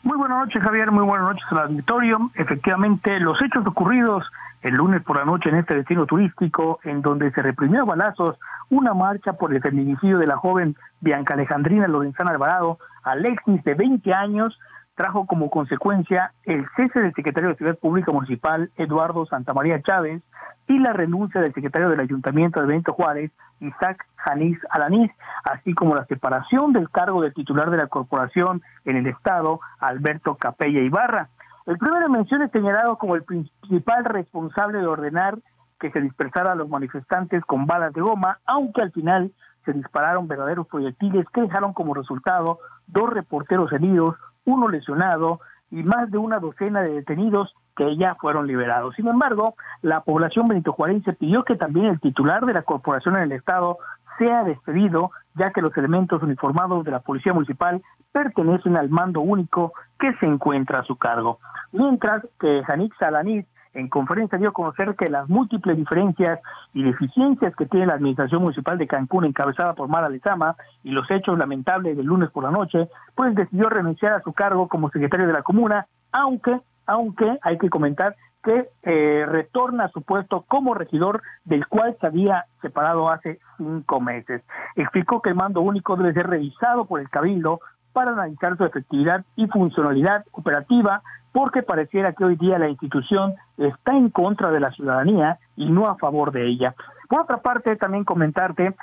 Speaker 11: Muy buenas noches, Javier. Muy buenas noches al auditorio. Efectivamente, los hechos ocurridos el lunes por la noche en este destino turístico, en donde se reprimió a balazos una marcha por el feminicidio de la joven Bianca Alejandrina Lorenzana Alvarado, Alexis, de 20 años, trajo como consecuencia el cese del secretario de Seguridad Pública Municipal, Eduardo Santamaría Chávez, y la renuncia del secretario del Ayuntamiento de Benito Juárez, Isaac Janiz Alaniz, así como la separación del cargo del titular de la corporación en el Estado, Alberto Capella Ibarra. El primero mención es señalado como el principal responsable de ordenar que se dispersara a los manifestantes con balas de goma, aunque al final se dispararon verdaderos proyectiles que dejaron como resultado dos reporteros heridos, uno lesionado y más de una docena de detenidos que ya fueron liberados. Sin embargo, la población benitojuarense pidió que también el titular de la corporación en el estado sea despedido, ya que los elementos uniformados de la Policía Municipal pertenecen al mando único que se encuentra a su cargo. Mientras que Janik Salanit en conferencia dio a conocer que las múltiples diferencias y deficiencias que tiene la administración municipal de Cancún encabezada por Mara Lezama y los hechos lamentables del lunes por la noche, pues decidió renunciar a su cargo como secretario de la comuna, aunque, aunque hay que comentar que eh, retorna a su puesto como regidor del cual se había separado hace cinco meses. Explicó que el mando único debe ser revisado por el Cabildo para analizar su efectividad y funcionalidad operativa, porque pareciera que hoy día la institución está en contra de la ciudadanía y no a favor de ella. Por otra parte, también comentarte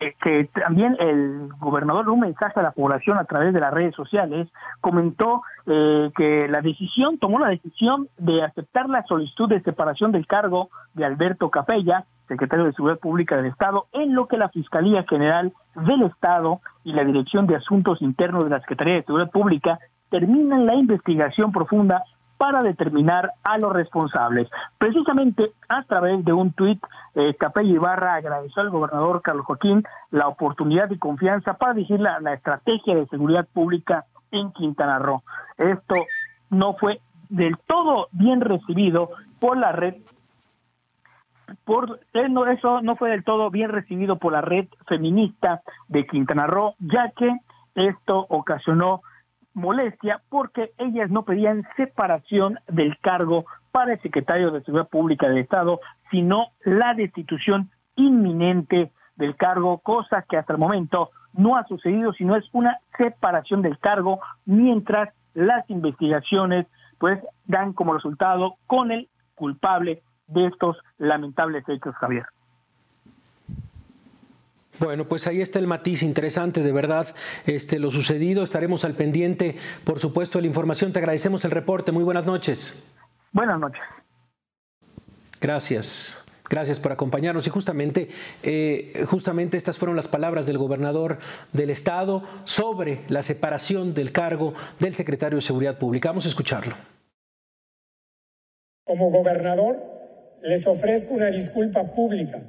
Speaker 11: eh, que también el gobernador un mensaje a la población a través de las redes sociales comentó eh, que la decisión, tomó la decisión de aceptar la solicitud de separación del cargo de Alberto Capella, secretario de Seguridad Pública del Estado, en lo que la Fiscalía General del Estado y la Dirección de Asuntos Internos de la Secretaría de Seguridad Pública terminan la investigación profunda para determinar a los responsables. Precisamente a través de un tuit, eh, Capella Ibarra agradeció al gobernador Carlos Joaquín la oportunidad y confianza para dirigir la, la estrategia de seguridad pública en Quintana Roo. Esto no fue del todo bien recibido por la red por eh, eso no fue del todo bien recibido por la red feminista de Quintana Roo, ya que esto ocasionó molestia porque ellas no pedían separación del cargo para el secretario de Seguridad Pública del Estado, sino la destitución inminente del cargo, cosa que hasta el momento no ha sucedido, sino es una separación del cargo mientras las investigaciones pues dan como resultado con el culpable de estos lamentables hechos, Javier.
Speaker 1: Bueno, pues ahí está el matiz interesante, de verdad, este, lo sucedido. Estaremos al pendiente, por supuesto, de la información. Te agradecemos el reporte. Muy buenas noches.
Speaker 11: Buenas noches.
Speaker 1: Gracias. Gracias por acompañarnos. Y justamente, eh, justamente estas fueron las palabras del gobernador del estado sobre la separación del cargo del secretario de Seguridad Pública. Vamos a escucharlo.
Speaker 12: Como gobernador, les ofrezco una disculpa pública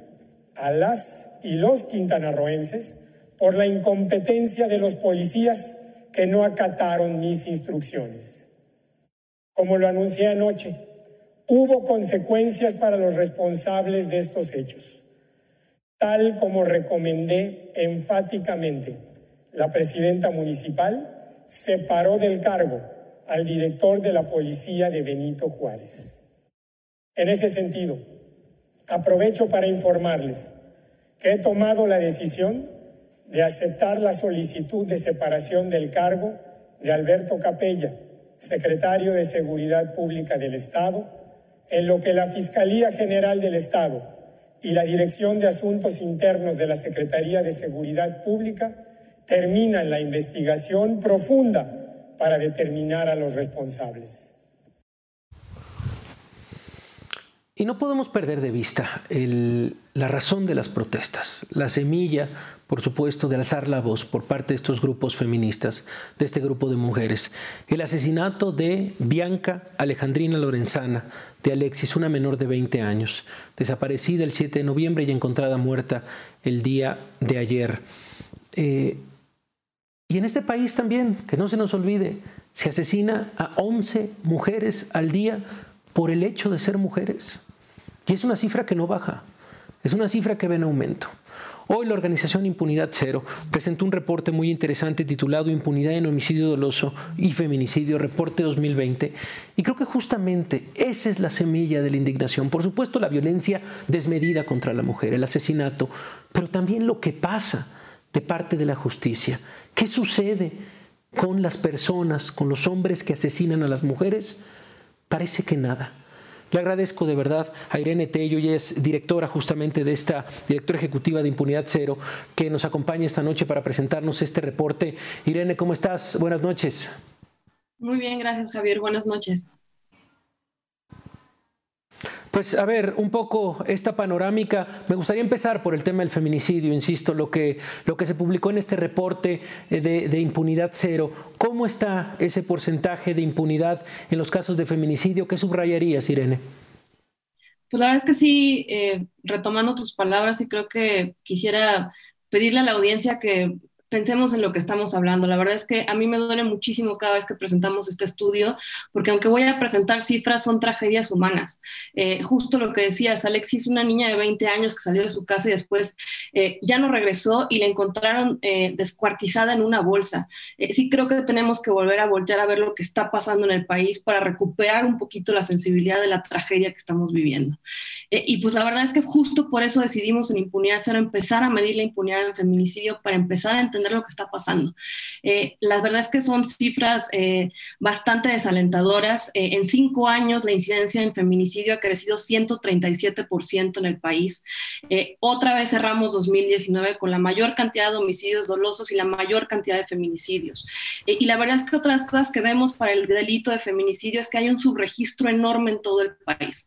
Speaker 12: a las y los quintanarroenses por la incompetencia de los policías que no acataron mis instrucciones. Como lo anuncié anoche, hubo consecuencias para los responsables de estos hechos, tal como recomendé enfáticamente. La presidenta municipal separó del cargo al director de la policía de Benito Juárez. En ese sentido, aprovecho para informarles que he tomado la decisión de aceptar la solicitud de separación del cargo de Alberto Capella, secretario de Seguridad Pública del Estado, en lo que la Fiscalía General del Estado y la Dirección de Asuntos Internos de la Secretaría de Seguridad Pública terminan la investigación profunda para determinar a los responsables.
Speaker 1: Y no podemos perder de vista la razón de las protestas, la semilla, por supuesto, de alzar la voz por parte de estos grupos feministas, de este grupo de mujeres. El asesinato de Bianca Alejandrina Lorenzana, de Alexis, una menor de 20 años, desaparecida el 7 de noviembre y encontrada muerta el día de ayer. Eh, y en este país también, que no se nos olvide, se asesina a 11 mujeres al día por el hecho de ser mujeres. Y es una cifra que no baja, es una cifra que ve en aumento. Hoy la organización Impunidad Cero presentó un reporte muy interesante titulado Impunidad en homicidio doloso y feminicidio, reporte 2020. Y creo que justamente esa es la semilla de la indignación. Por supuesto, la violencia desmedida contra la mujer, el asesinato, pero también lo que pasa de parte de la justicia. ¿Qué sucede con las personas, con los hombres que asesinan a las mujeres, parece que nada. Le agradezco de verdad a Irene Tello, ella es directora justamente de esta, directora ejecutiva de Impunidad Cero, que nos acompaña esta noche para presentarnos este reporte. Irene, ¿cómo estás? Buenas noches.
Speaker 13: Muy bien, gracias Javier. Buenas noches.
Speaker 1: Pues a ver, un poco esta panorámica. Me gustaría empezar por el tema del feminicidio, insisto, lo que, lo que se publicó en este reporte eh, de, impunidad cero. ¿Cómo está ese porcentaje de impunidad en los casos de feminicidio? ¿Qué subrayarías, Irene?
Speaker 13: Pues la verdad es que sí, eh, retomando tus palabras, y creo que quisiera pedirle a la audiencia que pensemos en lo que estamos hablando. La verdad es que a mí me duele muchísimo cada vez que presentamos este estudio, porque aunque voy a presentar cifras, son tragedias humanas. Eh, justo lo que decías, Alexis, una niña de 20 años que salió de su casa y después eh, ya no regresó y la encontraron eh, descuartizada en una bolsa. sí creo que tenemos que volver a voltear a ver lo que está pasando en el país para recuperar un poquito la sensibilidad de la tragedia que estamos viviendo. Y pues la verdad es que justo por eso decidimos en Impunidad Cero empezar a medir la impunidad en feminicidio, para empezar a entender lo que está pasando. Eh, la verdad es que son cifras eh, bastante desalentadoras. Eh, en cinco años la incidencia en feminicidio ha crecido 137% en el país. otra vez cerramos 2019 con la mayor cantidad de homicidios dolosos y la mayor cantidad de feminicidios. y la verdad es que otras cosas que vemos para el delito de feminicidio es que hay un subregistro enorme en todo el país.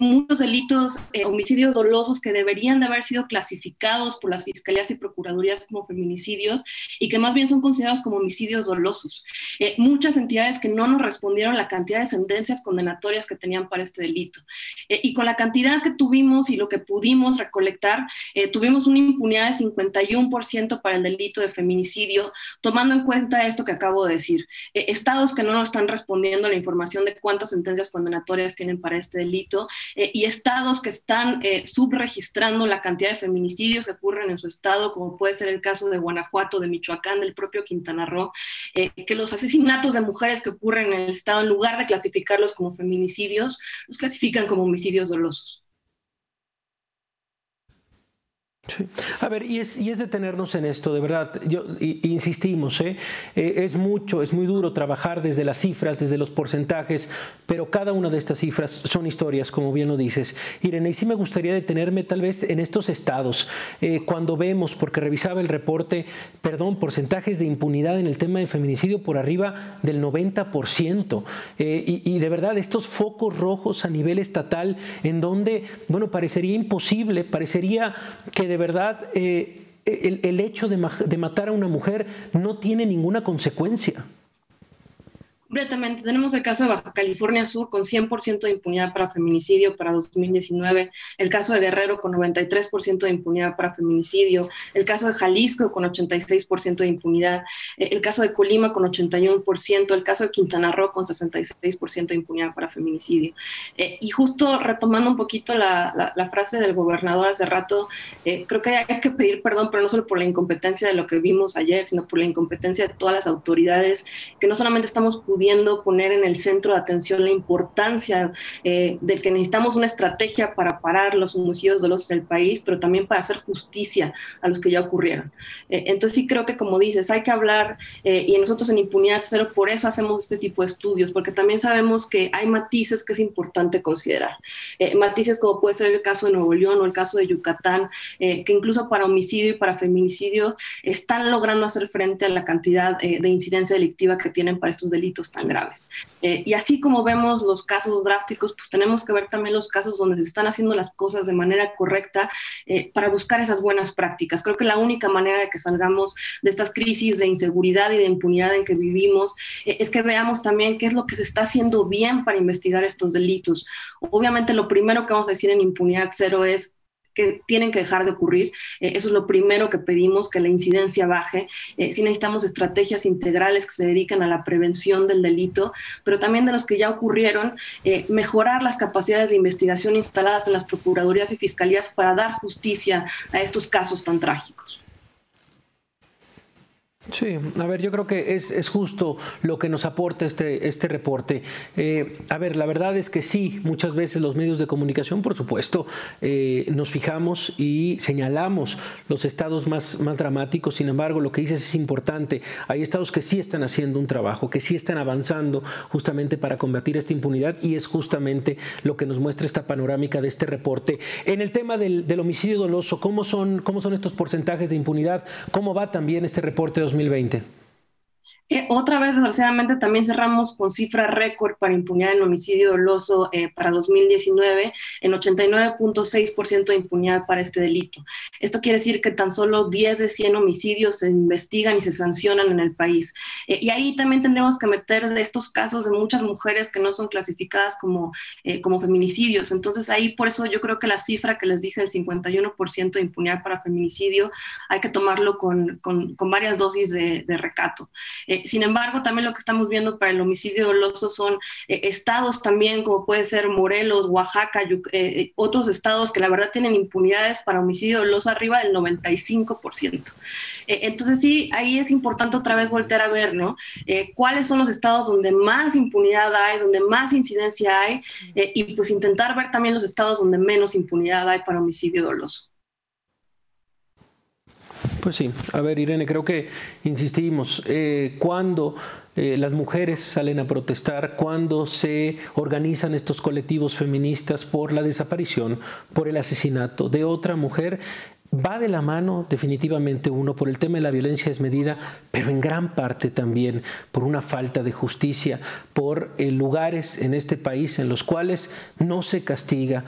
Speaker 13: muchos delitos, homicidios dolosos que deberían de haber sido clasificados por las fiscalías y procuradurías como feminicidios y que más bien son considerados como homicidios dolosos. Eh, muchas entidades que no nos respondieron la cantidad de sentencias condenatorias que tenían para este delito. Eh, y con la cantidad que tuvimos y lo que pudimos recolectar, eh, tuvimos una impunidad de 51% para el delito de feminicidio, tomando en cuenta esto que acabo de decir. estados que no nos están respondiendo la información de cuántas sentencias condenatorias tienen para este delito y estados que están subregistrando la cantidad de feminicidios que ocurren en su estado, como puede ser el caso de Guanajuato de Michoacán, del propio Quintana Roo, eh, que los asesinatos de mujeres que ocurren en el Estado, en lugar de clasificarlos como feminicidios, los clasifican como homicidios dolosos.
Speaker 1: A ver, y es, y es detenernos en esto, de verdad, yo, insistimos, ¿eh? ¿eh? es mucho, es muy duro trabajar desde las cifras, desde los porcentajes, pero cada una de estas cifras son historias, como bien lo dices. Irene, y sí me gustaría detenerme tal vez en estos estados, eh, cuando vemos, porque revisaba el reporte, perdón, porcentajes de impunidad en el tema del feminicidio por arriba del 90%, eh, y, y de verdad estos focos rojos a nivel estatal, en donde, bueno, parecería imposible, parecería que de verdad eh, el, hecho de, de matar a una mujer no tiene ninguna consecuencia.
Speaker 13: Completamente. Tenemos el caso de Baja California Sur con 100% de impunidad para feminicidio para 2019, el caso de Guerrero con 93% de impunidad para feminicidio, el caso de Jalisco con 86% de impunidad, eh, el caso de Colima con 81%, el caso de Quintana Roo con 66% de impunidad para feminicidio. Eh, y justo retomando un poquito la, frase del gobernador hace rato, eh, creo que hay que pedir perdón, pero no solo por la incompetencia de lo que vimos ayer, sino por la incompetencia de todas las autoridades, que no solamente estamos pudiendo pudiendo poner en el centro de atención la importancia eh, de que necesitamos una estrategia para parar los homicidios dolosos del país, pero también para hacer justicia a los que ya ocurrieron. Eh, entonces sí creo que, como dices, hay que hablar, eh, y nosotros en Impunidad Cero por eso hacemos este tipo de estudios, porque también sabemos que hay matices que es importante considerar. matices como puede ser el caso de Nuevo León o el caso de Yucatán, que incluso para homicidio y para feminicidio están logrando hacer frente a la cantidad de incidencia delictiva que tienen para estos delitos tan graves. Eh, y así como vemos los casos drásticos, pues tenemos que ver también los casos donde se están haciendo las cosas de manera correcta eh, para buscar esas buenas prácticas. Creo que la única manera de que salgamos de estas crisis de inseguridad y de impunidad en que vivimos eh, es que veamos también qué es lo que se está haciendo bien para investigar estos delitos. Obviamente lo primero que vamos a decir en impunidad cero es que tienen que dejar de ocurrir. Eh, eso es lo primero que pedimos, que la incidencia baje. Eh, sí necesitamos estrategias integrales que se dedican a la prevención del delito, pero también de los que ya ocurrieron, eh, mejorar las capacidades de investigación instaladas en las procuradurías y fiscalías para dar justicia a estos casos tan trágicos.
Speaker 1: Sí, a ver, yo creo que es, es justo lo que nos aporta este, este reporte. Eh, a ver, la verdad es que sí, muchas veces los medios de comunicación, por supuesto, eh, nos fijamos y señalamos los estados más, más dramáticos, sin embargo, lo que dices es importante. Hay estados que sí están haciendo un trabajo, que sí están avanzando justamente para combatir esta impunidad y es justamente lo que nos muestra esta panorámica de este reporte. En el tema del, del homicidio doloso, ¿cómo son, ¿cómo son estos porcentajes de impunidad? ¿Cómo va también este reporte 2020?
Speaker 13: Otra vez, desgraciadamente, también cerramos con cifra récord para impunidad en homicidio doloso eh, para 2019, en 89.6% de impunidad para este delito. Esto quiere decir que tan solo 10 de 100 homicidios se investigan y se sancionan en el país. Eh, y ahí también tendremos que meter de estos casos de muchas mujeres que no son clasificadas como, eh, como feminicidios. Entonces ahí por eso yo creo que la cifra que les dije del 51% de impunidad para feminicidio hay que tomarlo con, con, varias dosis de recato sin embargo, también lo que estamos viendo para el homicidio doloso son eh, estados también, como puede ser Morelos, Oaxaca, eh, eh, otros estados que la verdad tienen impunidades para homicidio doloso arriba del 95%. entonces sí, ahí es importante otra vez voltear a ver, ¿no? ¿Cuáles son los estados donde más impunidad hay, donde más incidencia hay? y pues intentar ver también los estados donde menos impunidad hay para homicidio doloso.
Speaker 1: Pues sí, a ver Irene, creo que insistimos, eh, cuando eh, las mujeres salen a protestar, cuando se organizan estos colectivos feministas por la desaparición, por el asesinato de otra mujer, va de la mano definitivamente uno por el tema de la violencia desmedida, pero en gran parte también por una falta de justicia, por eh, lugares en este país en los cuales no se castiga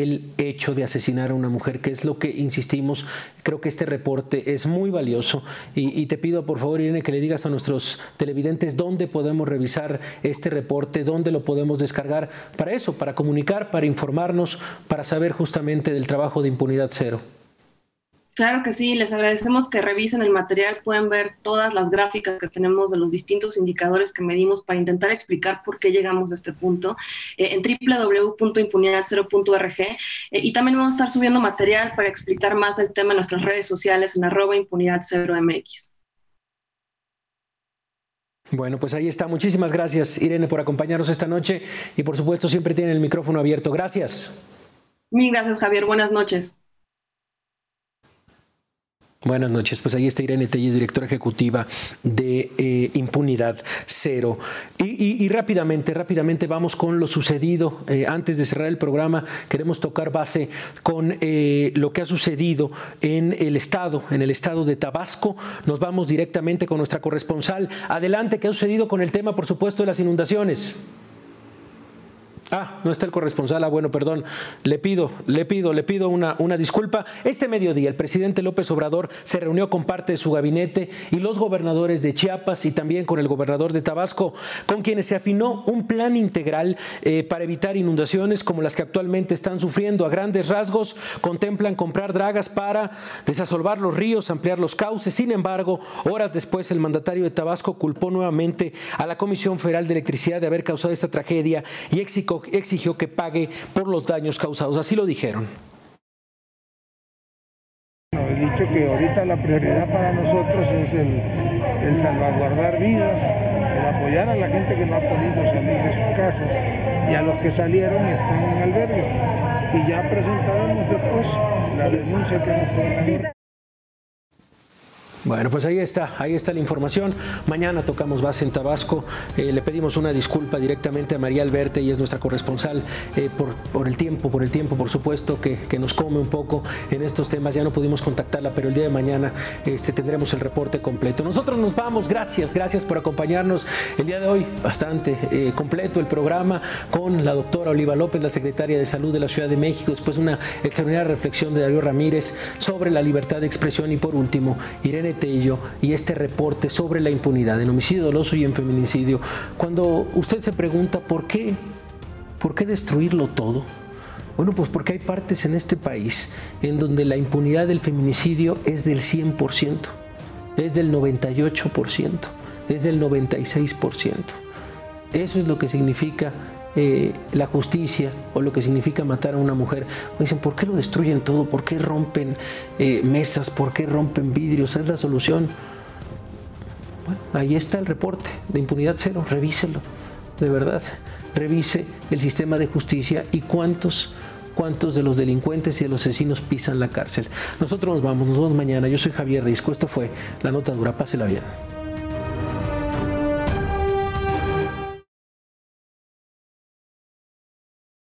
Speaker 1: el hecho de asesinar a una mujer, que es lo que insistimos. Creo que este reporte es muy valioso y, te pido por favor, Irene, que le digas a nuestros televidentes dónde podemos revisar este reporte, dónde lo podemos descargar para eso, para comunicar, para informarnos, para saber justamente del trabajo de impunidad cero.
Speaker 13: Claro que sí, les agradecemos que revisen el material, pueden ver todas las gráficas que tenemos de los distintos indicadores que medimos para intentar explicar por qué llegamos a este punto eh, en www.impunidad0.org eh, y también vamos a estar subiendo material para explicar más del tema en nuestras redes sociales en arroba impunidad0mx.
Speaker 1: Bueno, pues ahí está. Muchísimas gracias, Irene, por acompañarnos esta noche y por supuesto siempre tienen el micrófono abierto. Gracias.
Speaker 13: Mil gracias, Javier. Buenas noches.
Speaker 1: Buenas noches, pues ahí está Irene Telle, directora ejecutiva de eh, Impunidad Cero. Y, rápidamente, rápidamente vamos con lo sucedido. Eh, antes de cerrar el programa, queremos tocar base con eh, lo que ha sucedido en el estado, en el estado de Tabasco. Nos vamos directamente con nuestra corresponsal. Adelante, ¿qué ha sucedido con el tema, por supuesto, de las inundaciones? Ah, no está el corresponsal. Ah, bueno, perdón. Le pido, le pido, le pido una, una disculpa. Este mediodía, el presidente López Obrador se reunió con parte de su gabinete y los gobernadores de Chiapas y también con el gobernador de Tabasco, con quienes se afinó un plan integral eh, para evitar inundaciones como las que actualmente están sufriendo. A grandes rasgos, contemplan comprar dragas para desasolvar los ríos, ampliar los cauces. Sin embargo, horas después, el mandatario de Tabasco culpó nuevamente a la Comisión Federal de Electricidad de haber causado esta tragedia y exigió exigió que pague por los daños causados. Así lo dijeron.
Speaker 14: He dicho que ahorita la prioridad para nosotros es el, salvaguardar vidas, el apoyar a la gente que no ha podido salir de sus casas y a los que salieron y están en albergues. Y ya presentaremos después la denuncia que hemos presentado.
Speaker 1: Bueno, pues ahí está, ahí está la información. Mañana tocamos base en Tabasco. Eh, le pedimos una disculpa directamente a María Alberte, y es nuestra corresponsal, eh, por, el tiempo, por el tiempo, por supuesto, que, nos come un poco en estos temas. Ya no pudimos contactarla, pero el día de mañana este, tendremos el reporte completo. Nosotros nos vamos, gracias, gracias por acompañarnos el día de hoy. Bastante eh, completo el programa con la doctora Oliva López, la secretaria de Salud de la Ciudad de México. Después una extraordinaria reflexión de Darío Ramírez sobre la libertad de expresión y por último, Irene Tello y este reporte sobre la impunidad en homicidio doloso y en feminicidio, cuando usted se pregunta por qué, por qué destruirlo todo, bueno, pues porque hay partes en este país en donde la impunidad del feminicidio es del 100%, es del 98%, es del 96%. Eso es lo que significa eh, la justicia o lo que significa matar a una mujer. dicen, ¿por qué lo destruyen todo? ¿Por qué rompen eh, mesas? ¿Por qué rompen vidrios? Es la solución. ahí está el reporte de impunidad cero, revíselo, de verdad, revise el sistema de justicia y cuántos cuántos de los delincuentes y de los asesinos pisan la cárcel. Nosotros nos vamos, nos vemos mañana. Yo soy Javier Risco, esto fue La Nota Dura, pásela bien.